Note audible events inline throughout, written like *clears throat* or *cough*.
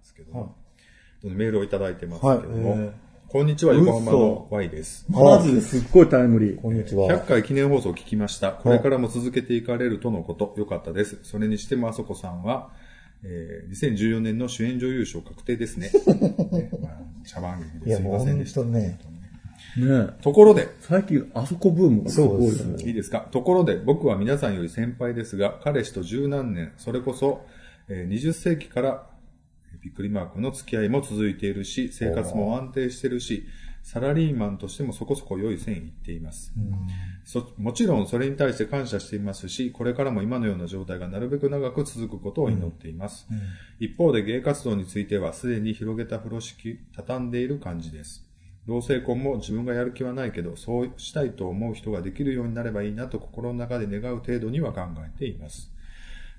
ですけども、メールをいただいてますけども、はいえーこんにちは、横浜の Y です。マジですっごいタイムリー。こんにちは。100回記念放送を聞きました。これからも続けていかれるとのこと、よかったです。それにしてもあそこさんは、えー、2014年の主演女優賞確定ですね。*laughs* ねまあ、茶番劇いや、ですいませんでした。当ね。ねところで、最近、あそこブームがすごいですね。いいですか？ところで、僕は皆さんより先輩ですが、彼氏と十何年、それこそ、えー20世紀から、びっくりマークの付き合いも続いているし、生活も安定しているし、サラリーマンとしてもそこそこ良い線いっています。そもちろんそれに対して感謝していますし、これからも今のような状態がなるべく長く続くことを祈っています。一方で芸活動についてはすでに広げた風呂敷、畳んでいる感じです。同性婚も自分がやる気はないけど、そうしたいと思う人ができるようになればいいなと心の中で願う程度には考えています。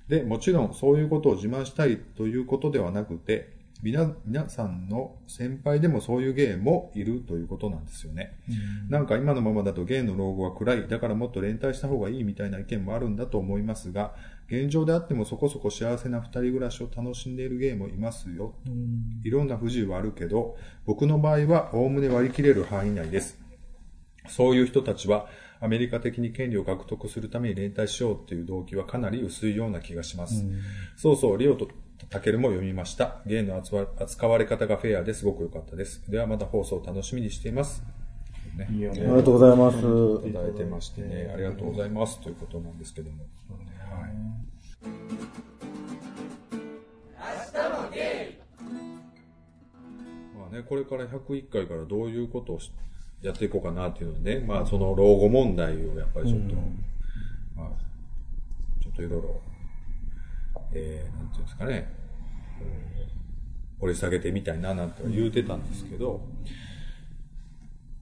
で、もちろんそういうことを自慢したいということではなくて、皆皆さんの先輩でもそういう芸もいるということなんですよね。なんか今のままだと芸の老後は暗い、だからもっと連帯した方がいいみたいな意見もあるんだと思いますが、現状であってもそこそこ幸せな二人暮らしを楽しんでいる芸もいますよ。いろんな不自由はあるけど、僕の場合はおおむね割り切れる範囲内です。そういう人たちは、アメリカ的に権利を獲得するために連帯しようっていう動機はかなり薄いような気がします。そうそう、リオとタケルも読みました。ゲイの扱われ方がフェアですごく良かったです。ではまた放送を楽しみにしています。ね、いいありがとうございます。いただいてましてね、ありがとうございますということなんですけども。はい。まあね、これから101回からどういうことをしやっていこうかなっていうのでね、まあその老後問題をやっぱりちょっと、まあ、ちょっといろいろ、えー、なんていうんですかね、掘り下げてみたいななんては言うてたんですけど、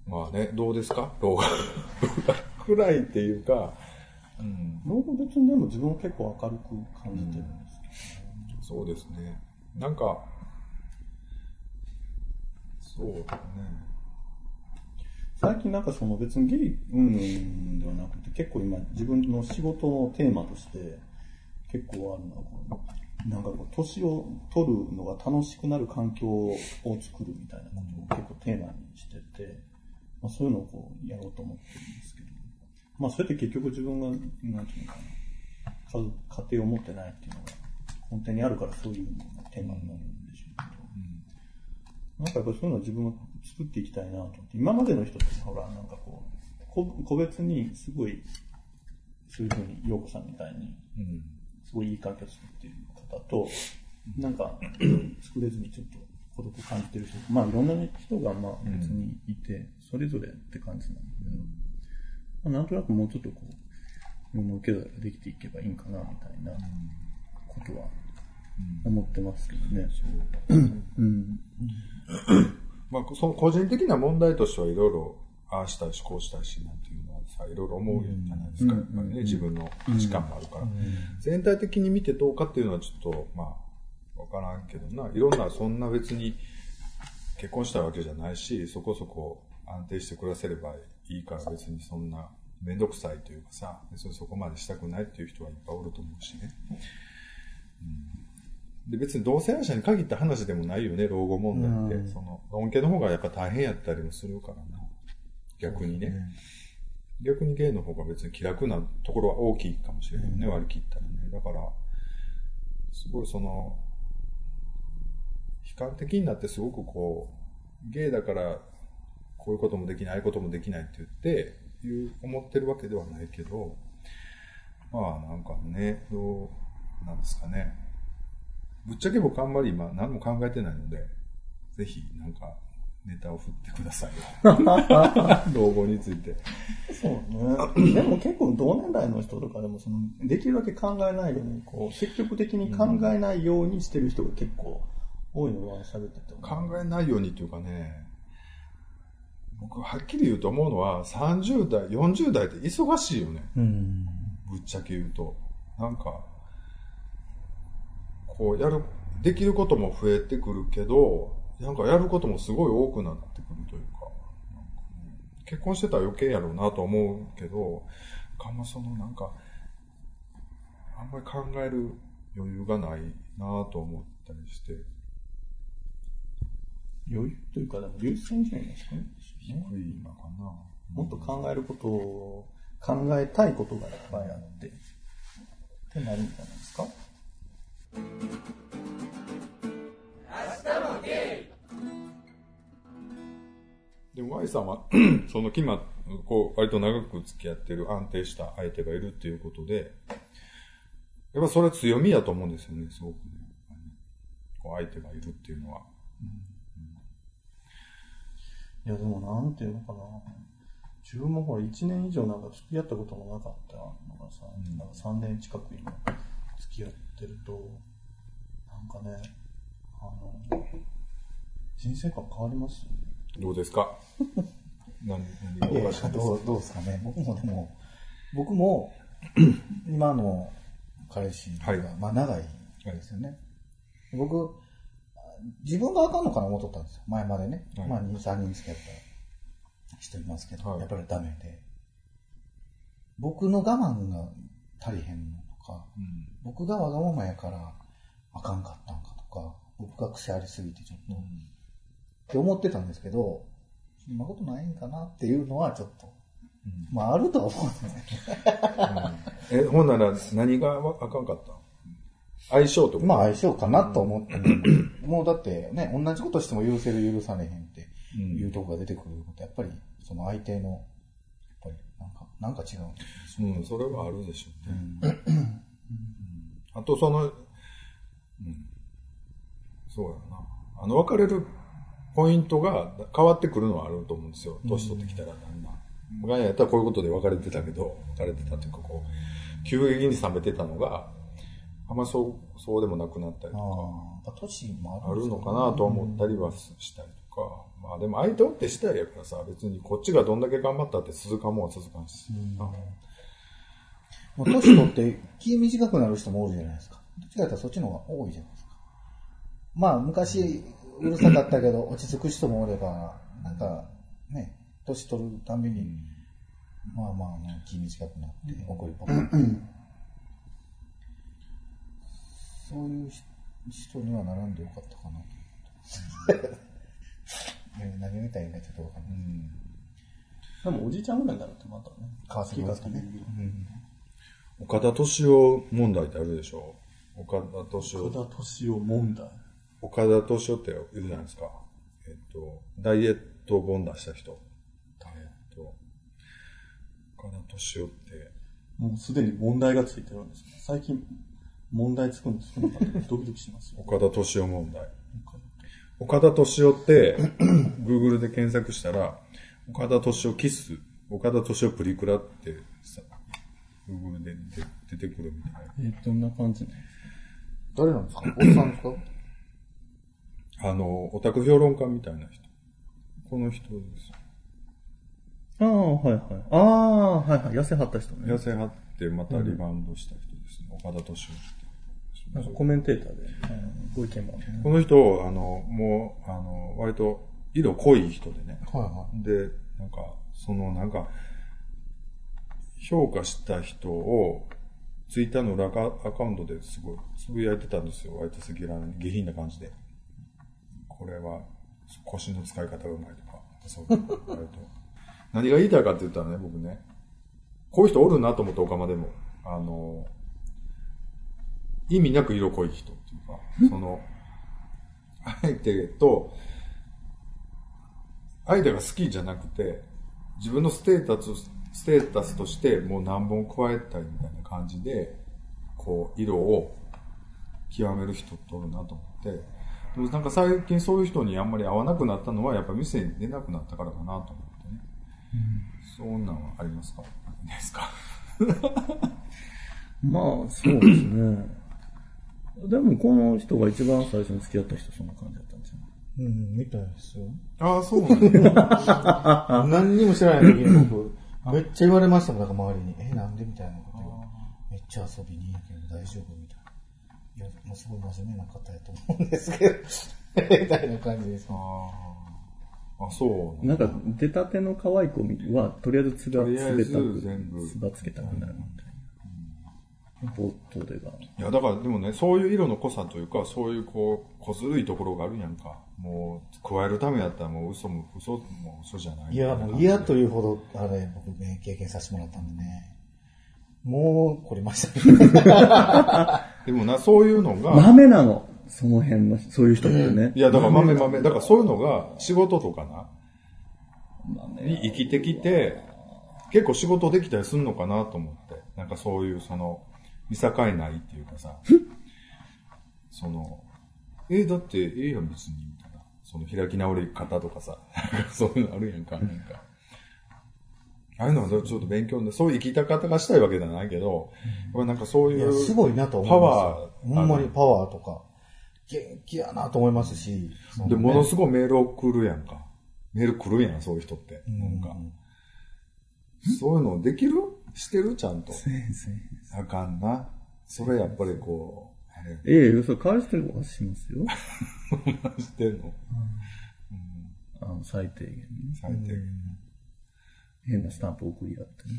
まあね、どうですか？老後。*laughs* 暗いっていうか、うん、老後別にでも自分は結構明るく感じてるんですそうですね。なんか、そうだね。最近なんかその別にゲイうんではなくて結構今自分の仕事のテーマとして結構あるのはこうなんかこう年を取るのが楽しくなる環境を作るみたいなことを結構テーマにしてて、まあ、そういうのをこうやろうと思ってるんですけど。まあそれって結局自分がなんていうのかな家庭を持ってないっていうのが根底にあるからそういうのがテーマになるんでしょうけど、なんかやっぱりそういうのを自分は作っていきたいなと思って、今までの人ってほら、なんかこう、個個別にすごい、そういうふうに、陽子さんみたいに、うん。すごいいい環境を作っている方と、なんか、*clears throat* 作れずにちょっと孤独を感じてる人、まあいろんな人がまあ別にいて、それぞれって感じなんだけど、まあ、なんとなくもうちょっとこう、いろんな受け皿ができていけばいいんかな、みたいなことは思ってますけどね。うん。*clears throat* *laughs* まあ、その個人的な問題としてはいろいろ、ああしたいし、こうしたいし、なんていうのはさ、いろいろ思うじゃないですか、やっぱりね、自分の価値観もあるから。全体的に見てどうかっていうのはちょっと、まあ、わからんけどな、いろんな、そんな別に結婚したわけじゃないし、そこそこ安定して暮らせればいいから別にそんな、めんどくさいというかさ、別にそこまでしたくないっていう人はいっぱいおると思うしね。で別に同性愛者に限った話でもないよね、老後問題って。その、のんけの方がやっぱ大変やったりもするからな。逆にね。逆にゲイの方が別に気楽なところは大きいかもしれないよね、割り切ったらね。だから、すごいその、悲観的になってすごくこう、ゲイだから、こういうこともできない、ああいうこともできないって言って、いう思ってるわけではないけど、まあなんかね、どうなんですかね。ぶっちゃけ僕あんまり今何も考えてないので、ぜひなんかネタを振ってくださいよ。*laughs* 老後について。そうね。でも結構同年代の人とかでもその、できるだけ考えないように、こう、積極的に考えないようにしてる人が結構多いのは喋ってて。考えないようにというかね、僕はっきり言うと思うのは、30代、40代って忙しいよね。うん。ぶっちゃけ言うと。なんか、こうやる、できることも増えてくるけど、なんかやることもすごい多くなってくるというか、かね結婚してたら余計やろうなと思うけど、あんまそのなんか、あんまり考える余裕がないなと思ったりして、余裕というか、優先順位が低いんでしょうね。低いのかな。もっと考えることを、考えたいことがいっぱいあって、ってなるんじゃないですか？でも Y さんは、*clears throat* その決まっこう、割と長く付き合ってる安定した相手がいるっていうことで、やっぱそれ強みやと思うんですよね、すごくね。こう相手がいるっていうのは。いや、でもなんていうのかな。自分もほら1年以上なんか付き合ったこともなかったのがさ、うんなんか3年近く今付き合ってると、なんかね、あの、人生観変わりますよね。どうですか？*laughs* 何、何がおかしいですどうどうですかね。僕もでも、僕も、*clears throat* 今の彼氏が、はいまあ長いですよね。僕、自分があかんのかな思っとったんですよ。前までね。はいまあ2、3人付き合った人いますけど、はいやっぱりダメで。僕の我慢が足りへんのとか、うん。僕がわがままやからあかんかったんかとか、僕が癖ありすぎてちょっと、って思ってたんですけど、そんなことないんかなっていうのはちょっと、まああるとは思うんだよね。え、ほんなら何があかんかった相性とか。まあ相性かなと思って、*clears throat* もうだってね、同じことしても許せる許されへんっていうとこが出てくること、やっぱりその相手の、ぱりなんか、なんか違うんうん、それはあるでしょうね。うん。あと、その、うん、そうやな。あの、別れるポイントが変わってくるのはあると思うんですよ。年取ってきたらだんだん。昔やったらこういうことで別れてたけど、別れてたというかこう、急激に冷めてたのが、あんまりそう、そうでもなくなったりとか、あ年もああるるんですよのかなと思ったりはしたりとか、まあでも相手おってしたいやからさ、別にこっちがどんだけ頑張ったって続かんもんは続かんし。もう年取って気短くなる人も多いじゃないですか。どっちかというとそっちの方が多いじゃないですか。まあ昔うるさかったけど落ち着く人もおれば、なんかね、年取るたびに、まあまあね、気短くなって怒りっぽくなって。そういう人にはならんでよかったかなと思って。ね何を言いたいんかちょっとわかんない。でもおじいちゃんぐらいになるとまたね。川崎がね。岡田敏夫問題ってあるでしょ岡田敏夫。岡田敏夫問題。岡田敏夫っているじゃないですか。えっと、ダイエット本出した人。えっと、岡田敏夫って、もうすでに問題がついてるんですね。最近、問題つくの少なかったからドキドキしますよ。岡田敏夫問題。岡田敏夫って、*clears throat* Google で検索したら、岡田敏夫キス、岡田敏夫プリクラってさ、Google で出てくるみたいな。えー、どんな感じ誰なんですか？おっさんですか？*coughs* あの、オタク評論家みたいな人。この人です。ああ、はいはい。ああ、はいはい。痩せはった人ね。痩せはってまたリバウンドした人ですね。岡田敏夫。なんかコメンテーターで、ご意見も。この人、あの、もう、あの、割と色濃い人でね。はいはで、なんか、そのなんか、評価した人を、ツイッターの裏アカアカウントですごいつぶやいてたんですよ。割と赤裸々に下品な感じで。これは腰の使い方がうまいとか、そういうの割と *laughs* 何が言いたいかって言ったらね、僕ね、こういう人おるなと思って、オカマでも。あの、意味なく色濃い人っていうか、その、相手と、相手が好きじゃなくて、自分のステータス、ステータスとしてもう何本加えたいみたいな感じで、こう、色を極める人っておるなと思って、でもなんか最近そういう人にあんまり会わなくなったのは、やっぱ店に出なくなったからかなと思ってね。そんなんはありますか？ないですか？*laughs* まあ、そうですね。でも、この人が一番最初に付き合った人、そんな感じだったんですよね。い。うん、みたいですよ。ああ、そうなんだ。何にも知らない時に僕、めっちゃ言われましたもん、なんか周りに。え、なんでみたいなことが。めっちゃ遊びに行くけど大丈夫みたいな。いや、もうすごい真面目な方やと思うんですけど、みたいな感じです。ああ、あそうなんだなんか、出たての可愛い子は、とりあえずつば、とりあえずつべたく、全部つばつけたくなるみたいな。冒頭でが。いや、だからでもね、そういう色の濃さというか、そういうこう、小ずるいところがあるやんか。もう、加えるためだったらもう嘘も、嘘も嘘じゃない。いや、もう嫌というほど、あれ、僕ね、経験させてもらったんでね。もう、凝りましたね。でもな、そういうのが、豆なの。その辺の、そういう人ってね。いや、だから豆豆、だからそういうのが仕事とかな、に生きてきて、結構仕事できたりするのかなと思って。なんかそういうその、見境ないっていうかさ、その、えだってええやん別に、みたいな。その開き直り方とかさ、*laughs* そういうのあるやんか、なんか。ああいうのはちょっと勉強で、そういう生きた方がしたいわけじゃないけど、やっぱなんかそういう、すごいなと思いますパよワー、ほんまにパワーとか、元気やなと思いますし。で、ねものすごいメール送るやんか。メール来るやん、そういう人って。なんか。そういうのできる？してる？ちゃんと。あかんな。それやっぱりこう、あれ、ええ嘘、返してるはしますよ。*laughs* してんの？あの、最低限ね。最低限。変なスタンプ送り合ってね。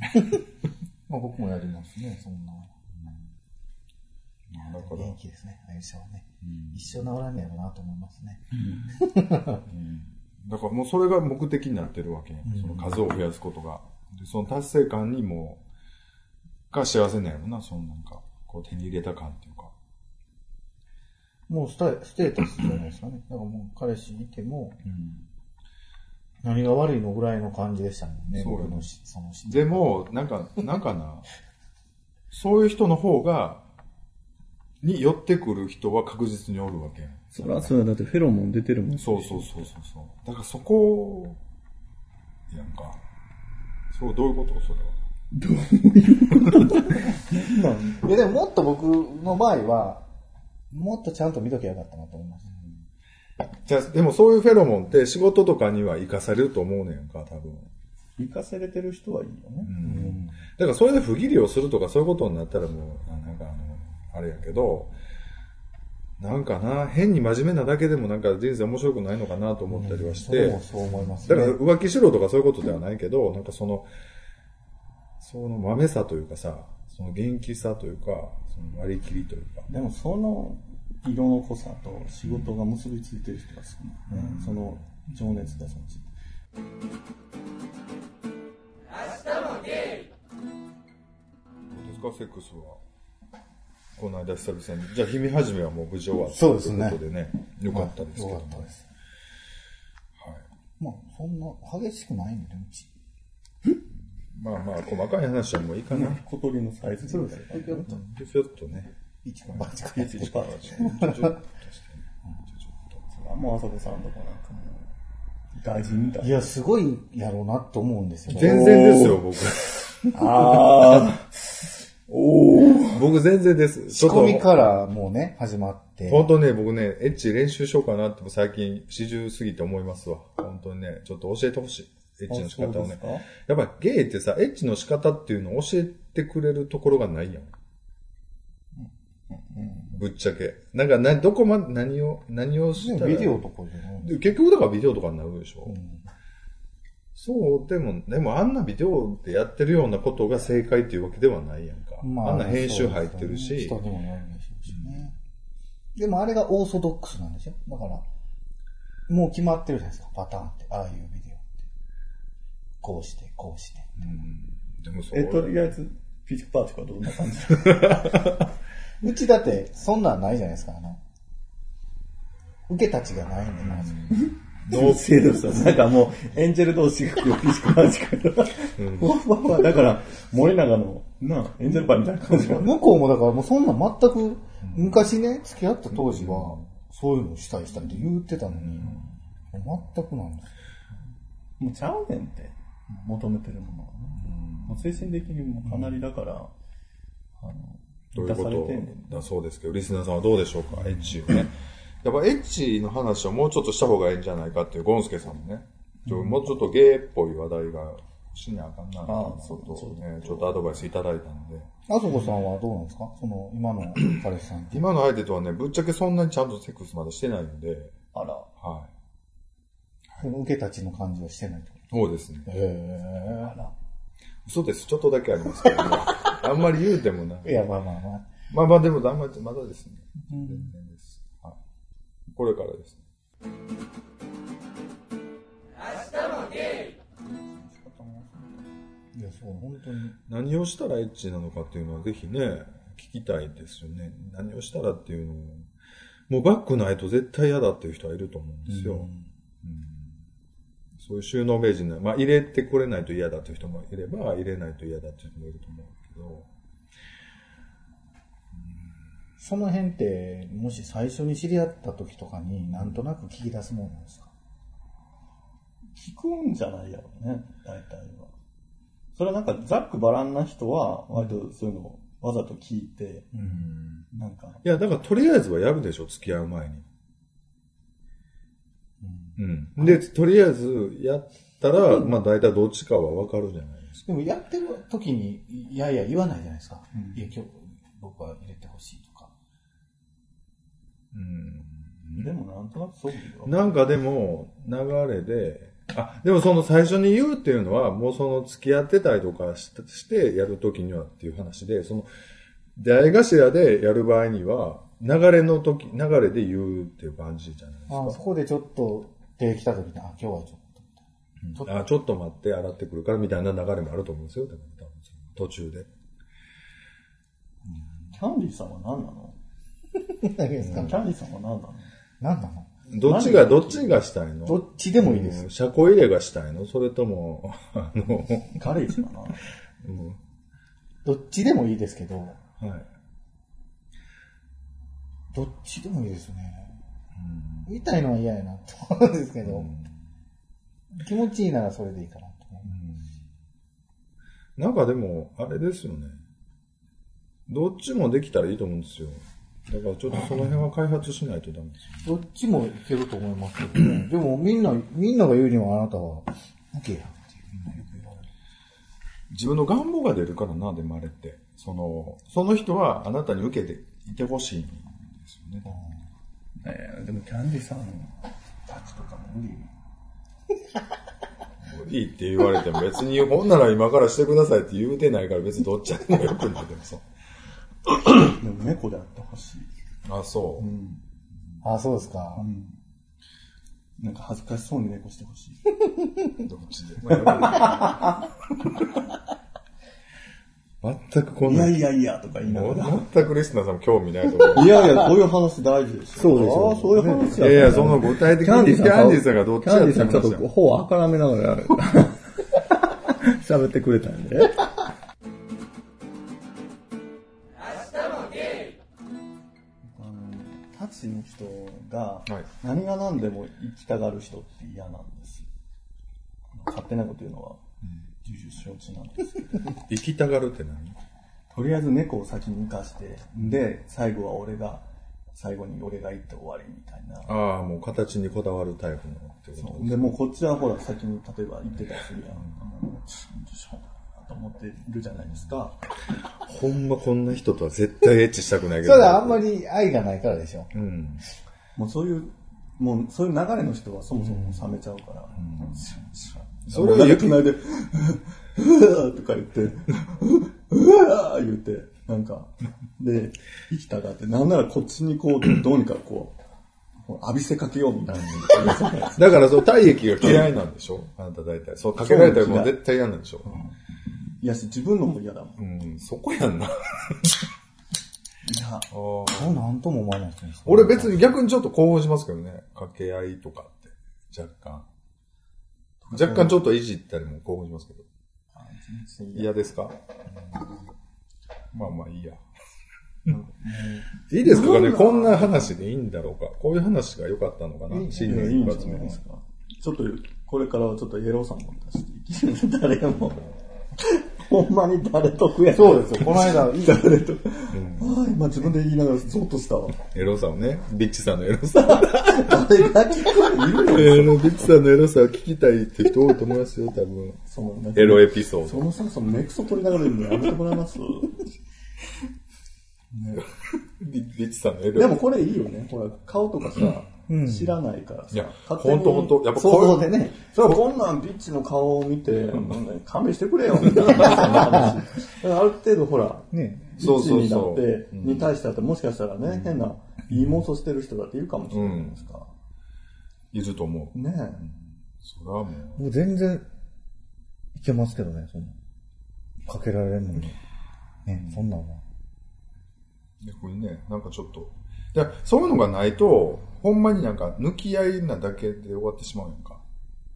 *laughs* まあ僕もやりますね、そんな。まあだから元、気ですね、あゆしはね。一生治らんねやろなと思いますね。だからもうそれが目的になってるわけ。その数を増やすことが。で、その達成感にもう、が幸せなんやろな、そのなんか、こう手に入れた感っていうか。もうスタステータスじゃないですかね。だからもう彼氏いても、何が悪いのぐらいの感じでしたもんね、そのしそのしでも、なんか、なんかな、そういう人の方が、に寄ってくる人は確実におるわけ。そりゃそうや、だってフェロモン出てるもん。そうそうそうそうそう。だからそこ、やんか。そう、どういうこと？それは。いやでももっと僕の場合は、もっとちゃんと見ときゃよかったなと思います。じゃあ、でもそういうフェロモンって仕事とかには活かされると思うねんか、多分。生かされてる人はいいよね。だからそれで不義理をするとかそういうことになったらもう、なんかあの、あれやけど、なんかな、変に真面目なだけでもなんか人生面白くないのかなと思ったりはしてそれも、そう思いますだからね。浮気しろとかそういうことではないけど、なんかその、その豆さというかさ、その元気さというか、その割り切りというか。でもその色の濃さと仕事が結びついてる人が好きな、ねその情熱がそっち。どうですか、セックスは？この間久々に。じゃあ、日見始めはもう無事終わったそうですねということでね。よかったですけどよも。かったです。はい。まあ、そんな激しくないんで、うち。まあまあ、細かい話はもういいかな。小鳥のサイズみたいな感じぴょっと、でぴょっとね。一か八かやってる一パーだねちょっとしてね。ちょっと。もうあそこさんとかなんかもう、大事みたいいや、すごいやろうなと思うんですよ。全然ですよ、僕。ああ、僕全然です。ち仕込みからもうね、始まって。本当ね、僕ね、エッチ練習しようかなって最近、四十過ぎて思いますわ。本当にね、ちょっと教えてほしい。エッチの仕方をね。やっぱりゲイってさ、エッチの仕方っていうのを教えてくれるところがないやん。ぶっちゃけ。なんか、な、どこまで、何を、何をしたら。ビデオとかじゃないで結局だからビデオとかになるでしょ。そう、でも、でもあんなビデオでやってるようなことが正解っていうわけではないやんか。あんな編集入ってるし。そうでもよるでしょうしね。でもあれがオーソドックスなんでしょだから、もう決まってるじゃないですか、パターンって。ああいうビデオって。こうして、こうして。でもそう。え、とりあえず、ピチパーチかどんな感じ？*laughs* うちだって、そんなんないじゃないですか、あの。受けたちがないんで、まず。同性同士だ。なんかもう、エンジェル同士がピチパーチから。ふわふわふわ。だから、森永の、な、エンジェルパーみたいな感じが。向こうもだからもうそんなん全く、昔ね、付き合った当時は、そういうのしたいしたいって言ってたのに、全くなんですもうちゃうねんって、求めてるものはね。もう精神的にもかなりだから、あの、満たされということてんねん。だそうですけど、リスナーさんはどうでしょうか、エッチをね。やっぱエッチの話をもうちょっとした方がいいんじゃないかっていう、ゴンスケさんもね、ちょもうちょっとゲイっぽい話題がしなあかんな、ああちょっとちょっとアドバイスいただいたんで。あそこさんはどうなんですか？その、今の *clears throat* 彼氏さん。今の相手とはね、ぶっちゃけそんなにちゃんとセックスまだしてないので、あら。はその受けたちの感じはしてないと。い。そうですね。へえ。嘘です。ちょっとだけありますけどね。*laughs* あんまり言うてもな。いや、まあまあまあ。まあまあでも、あんまり、まだですね。これからですね。いや、そう、本当に。何をしたらエッチなのかっていうのはぜひね、聞きたいですよね。何をしたらっていうのを。もうバッグないと絶対嫌だっていう人はいると思うんですよ。うんそういう収納名人な、まあ入れてくれないと嫌だっていう人もいれば、入れないと嫌だっていう人もいると思うけど。その辺って、もし最初に知り合った時とかになんとなく聞き出すもんなんですか？聞くんじゃないやろね、大体は。それはなんか、ざっくばらんな人は、割とそういうのをわざと聞いて、なんか、いや、だからとりあえずはやるでしょ、付き合う前に。うん。で、とりあえずやったら、まあ大体どっちかはわかるじゃないですか。でもやってる時に、いやいや言わないじゃないですか。いや、今日僕は入れてほしいとか。うん。でもなんとなくそうなんかでも、流れで、あ、でもその最初に言うっていうのは、もうその付き合ってたりとかししてやるときにはっていう話で、その、出会い頭でやる場合には、流れの時、流れで言うっていう感じじゃないですか。あそこでちょっと手来た時に、あ、今日はちょっと。ちょっとあ、ちょっと待って、洗ってくるからみたいな流れもあると思うんですよ。途中で。キャンディーさんは何なの？何ですか？キャンディーさんは何なの？何なの？どっちが、どっちがしたいの？どっちでもいいです。うん。車庫入れがしたいの？それとも、あの、ガレージかな？うん。どっちでもいいですけど、はい。どっちでもいいですね。言いたいのは嫌やなと思うんですけど、気持ちいいならそれでいいかなと思う。なんかでも、あれですよね。どっちもできたらいいと思うんですよ。だからちょっとその辺は開発しないとダメですよ。どっちもいけると思いますけどね。でもみんな、みんなが言うにはあなたは、受けやっていうみんなよく言われる。自分の願望が出るからな、でもあれって。その、その人はあなたに受けていてほしいんですよね。えーでもキャンディーさんたちとかも無理。*laughs* いいって言われても別に、ほんなら今からしてくださいって言うてないから別にどっちでもよくないでもさ。でも猫であってほしい。あ、そう。あ、そうですか。なんか恥ずかしそうに猫してほしい。*laughs* どっちで。全くこんな、いやいやいやとか言いながら。全くリスナーさんも興味ないと思う。いやいや、こういう話大事ですよ。そうですよああ、そういう話やいやいや、その具体的にキャンディーさんキャンディーさんがどっちキャンディーさんちょっと頬あからめながら喋ってくれたんで。タチの人がはい、何が何でも生きたがる人って嫌なんです。あの勝手なこと言うのは、重々承知なんですけど。生きたがるって何？とりあえず猫を先に生かして、で、最後は俺が、最後に俺が行って終わりみたいな。ああ、もう形にこだわるタイプのってことで、もうこっちはほら、先に例えば行ってたりするやん。もうと思ってるじゃないですか。ほんまこんな人とは絶対エッチしたくないけど。それはあんまり愛がないからでしょ。うん。もうそういう、もうそういう流れの人はそもそも冷めちゃうから。それをそれをやる気ないで、うわーとか言って、うわー言って、なんか、で、生きたがって、なんならこっちにこう、どうにかこう、浴びせかけようみたいな。だからそう、体液が嫌いなんでしょ？あなた大体。そう、かけられたらもう絶対嫌なんでしょ？いやし、自分のも嫌だもん。いうん、そこやんな。や、そうなんとも思わない人です。俺別に逆にちょっと興奮しますけどね。掛け合いとかって。若干。若干ちょっといじったりも興奮しますけど。全然嫌嫌ですか？まあまあいいや。いいですかね？こんな話でいいんだろうか？こういう話が良かったのかな？新いやいいんじゃ年一発目のないですか？ちょっと、これからはちょっとエロさも出していき誰も。ほんまに誰得や。そうですよ。この間、いい誰と。ああ、今自分で言いながらゾッとしたわ。エロさをね。ビッチさんのエロさ。誰が聞くいるのビッチさんのエロさを聞きたいって人多いと思いますよ、多分。そのねエロエピソード。そのさ、そのネクソ取りながら言うのやめてもらえます？*laughs* ビビッチさんのエロでもこれいいよね。ほら、顔とかさ、うん知らないからさ。いや、勝手にほんとほんと、やっぱ想こう像でね。そこんなんビッチの顔を見て、勘弁してくれよ、みたいな *laughs* ある程度ほら、ね。ビッチになって、に対してだってもしかしたらね、変な、いい妄想してる人だっているかもしれないですか。いると思う。ねそれはもう。僕全然いけますけどね、そんな。かけられるのに。ね、そんなんは。逆にね、なんかちょっと。でそういうのがないと、ほんまになんか抜き合いなだけで終わってしまうやんか。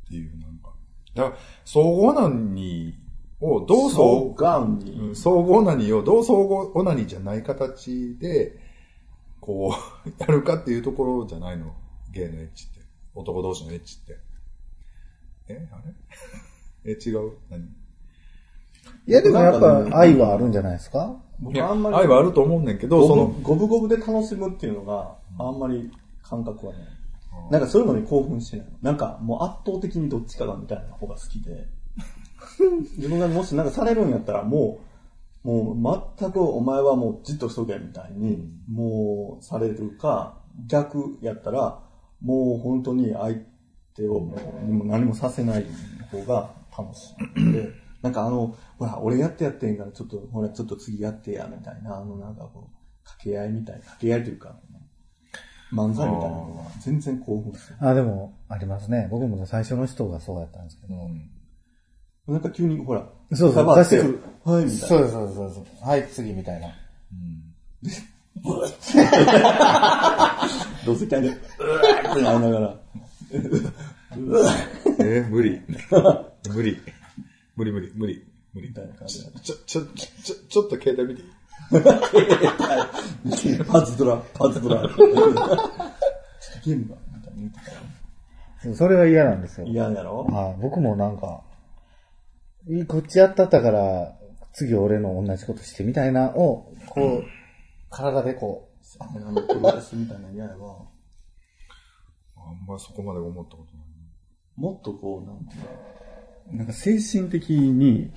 っていう、なんか。だから、総合なにをどうそ総う、ガンに。うん総合オナニーをどう総合オナニーじゃない形で、こう、*laughs* やるかっていうところじゃないの。ゲイのエッチって。男同士のエッチって。え？あれ？*laughs* え、違う？何？いや、でもやっぱ愛はあるんじゃないですか？僕あんまり、愛はあると思うねんけど、その、五分五分で楽しむっていうのがあんまり感覚はね、なんかそういうのに興奮してないの。なんかもう圧倒的にどっちかがみたいな方が好きで、*laughs* 自分がもしなんかされるんやったらもう、もう全くお前はもうじっとしとけみたいに、もうされるか、逆やったら、もう本当に相手をもう何もさせない方が楽しい。で、*laughs* なんかあの、ほら、俺やってやってんから、ちょっと、ほら、ちょっと次やってや、みたいな、あの、なんかこう、掛け合いみたいな、掛け合いというか、漫才みたいなのが全然興奮する。あ、でも、ありますね。僕も最初の人がそうやったんですけど。なんか急に、ほら、そうそう出してくるはい、みたいな。そうそうそうそう。はい、次みたいな。どうせキャンで、うわーってなりながら、*laughs* え無理。無理。無理無理、無理。無理み。たいな感じで。ちょ、ちょ、ちょ、ちょっと携帯見ていい？*laughs* パズドラ、パズドラ。ゲームが、みたいなてたらそうそれが嫌なんですよ。嫌やろ？はい、僕もなんか、いいこっちやったったから、次俺の同じことしてみたいなを、こう、体でこあの、プロレスみたいなの嫌やわ。あんまそこまで思ったことない。もっとこう、なんていうの？なんか精神的に、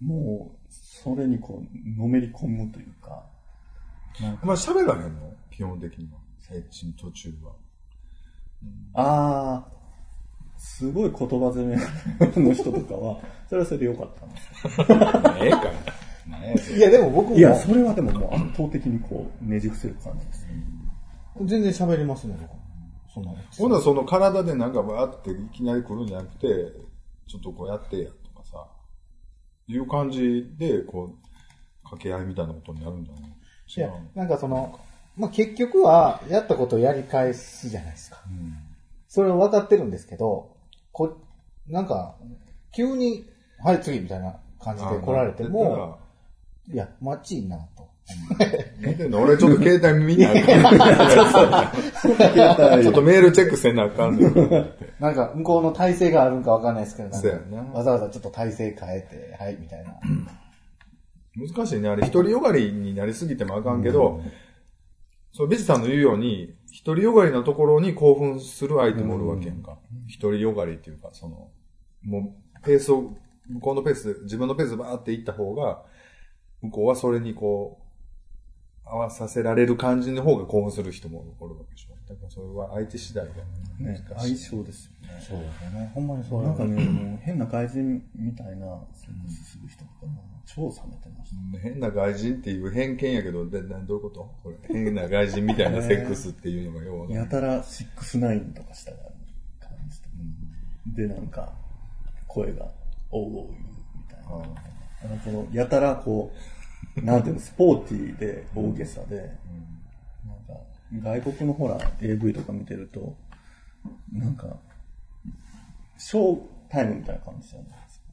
もう、それにこう、のめり込むというか、なんかまあ喋らへんの基本的には。最近途中は。あー、すごい言葉攻めの人とかは、*laughs* それはそれでよかったんですええか。いや、でも僕もいや、それはでももう圧倒的にこう、ねじ伏せる感じです。全然喋りますね、僕。そんなほんならその体でなんかバーっていきなり来るんじゃなくて、ちょっとこうやってやとかさ、いう感じで、こう、掛け合いみたいなことになるんじゃない？いや、なんかその、まあ、結局は、やったことをやり返すじゃないですか。それは分かってるんですけど、こ、なんか、急に、はい、次みたいな感じで来られても、いや、マッチいいなと。見てんの俺ちょっと携帯見なあかん。*laughs* ちょっとメールチェックせなあかんねん。なんか、向こうの体勢があるんか分かんないですけど、わざわざちょっと体勢変えて、はい、みたいな。難しいね。あれ、独りよがりになりすぎてもあかんけど、そう、ビジさんの言うように、独りよがりなところに興奮する相手もおるわけやんか。独りよがりっていうか、その、もう、ペースを、向こうのペースで、自分のペースでバーっていった方が、向こうはそれにこう、合わさせられる感じの方が興奮する人もおるわけでしょ。だからそれは相手次第がね、難しい。相性ですよね。そうですよね。ほんまにそうなんかね、もう変な外人みたいなセックスする人とかも超冷めてました。変な外人っていう偏見やけど、でなどういうこと？これ変な外人みたいな *laughs* セックスっていうのがようわかんないやたら6-9とかした感じで。で、なんか、声が、おうおう言うみたいな。なんかこの、やたらこう、なんていうの、スポーティーで大げさで、なんか、外国のほら、AV とか見てると、なんか、ショータイムみたいな感じじゃないですか。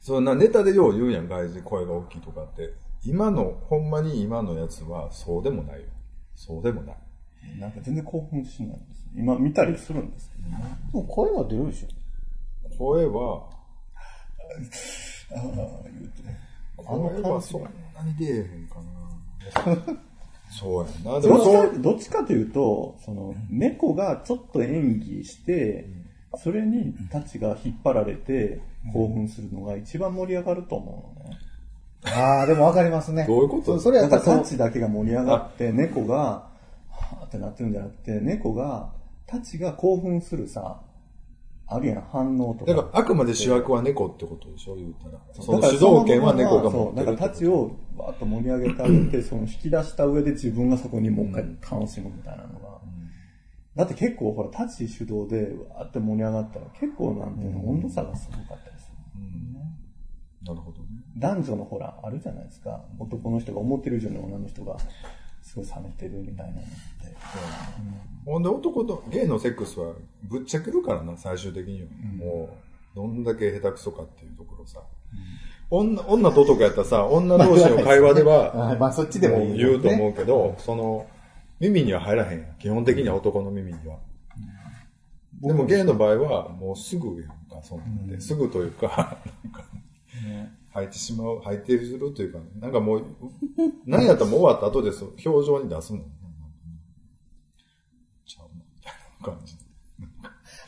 そんなネタでよう言うやん、外人声が大きいとかって。今の、ほんまに今のやつはそうでもないよ。そうでもない。なんか全然興奮しないんです。今見たりするんですけどね。でも声は出るでしょ。声は、*laughs* ああ、言うて。声はそんなに出えへんかな。*laughs* そうやんな。でもどっちかどっちかというと、その、猫がちょっと演技して、それにたちが引っ張られて興奮するのが一番盛り上がると思うのね。ああ、でも分かりますね。どういうこと？そそれやったらタッチだけが盛り上がって、猫が、はぁってなってるんじゃなくて、猫が、たちが興奮するさ、あるやん、反応とか。だから、あくまで主役は猫ってことでしょ、言うたら。その主導権は猫が持ってる。だからタチをバーッと盛り上げてあげて、その引き出した上で自分がそこにもう一回楽しむみたいなのが。だって結構ほら、タチ主導でわーって盛り上がったら結構なんていうの、温度差がすごかったりする。なるほどね。男女のほら、あるじゃないですか。男の人が思ってる以上に女の人がすごい冷めてるみたいなのって。ほんで男と、ゲイのセックスはぶっちゃけるからな、最終的には。もう、どんだけ下手くそかっていうところさ。女、女と男やったらさ、女同士の会話では、あ *laughs* まあそっちでも言うと思う。うけど、その、耳には入らへん。基本的には男の耳には。でもゲイの場合は、もうすぐやんか、そんなんで。すぐというか、*laughs* なんか、入ってしまう、入ってするというか、なんかもう、何やったらもう終わった後です、表情に出すの。ちゃうな、みたいな感じ。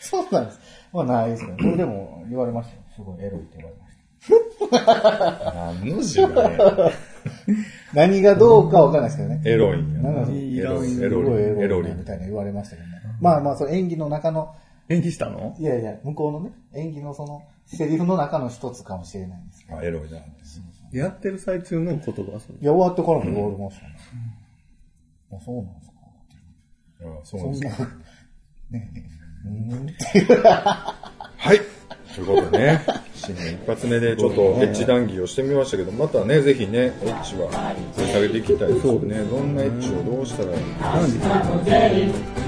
そうなんです。まあないですね。これでも言われましたよ。すごいエロいって言われました。何の字がね、何がどうかわかんないですけどね。エロいんやエロい、すエロい、ごいエロいエロい。みたいな言われましたけどね。まあまあ、その演技の中の、演技したの？いやいや、向こうのね、演技のその、セリフの中の一つかもしれないんですけど。あ、エロいな。やってる最中の言葉それいや、終わってからも言われましたね。あ、そうなんですか。いやそうですそんな、ねえ、うーんはい。ということでね、新年一発目でちょっとエッジ談義をしてみましたけど、またね、ぜひね、エッジは下げていきたいですよね。どんなエッジをどうしたらいいのか。何